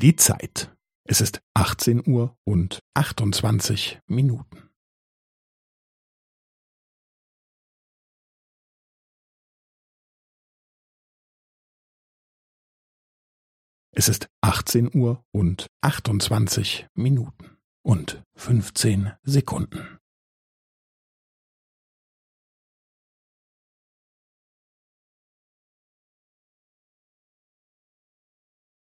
Die Zeit. Es ist 18 Uhr und 28 Minuten. Es ist 18 Uhr und 28 Minuten und 15 Sekunden.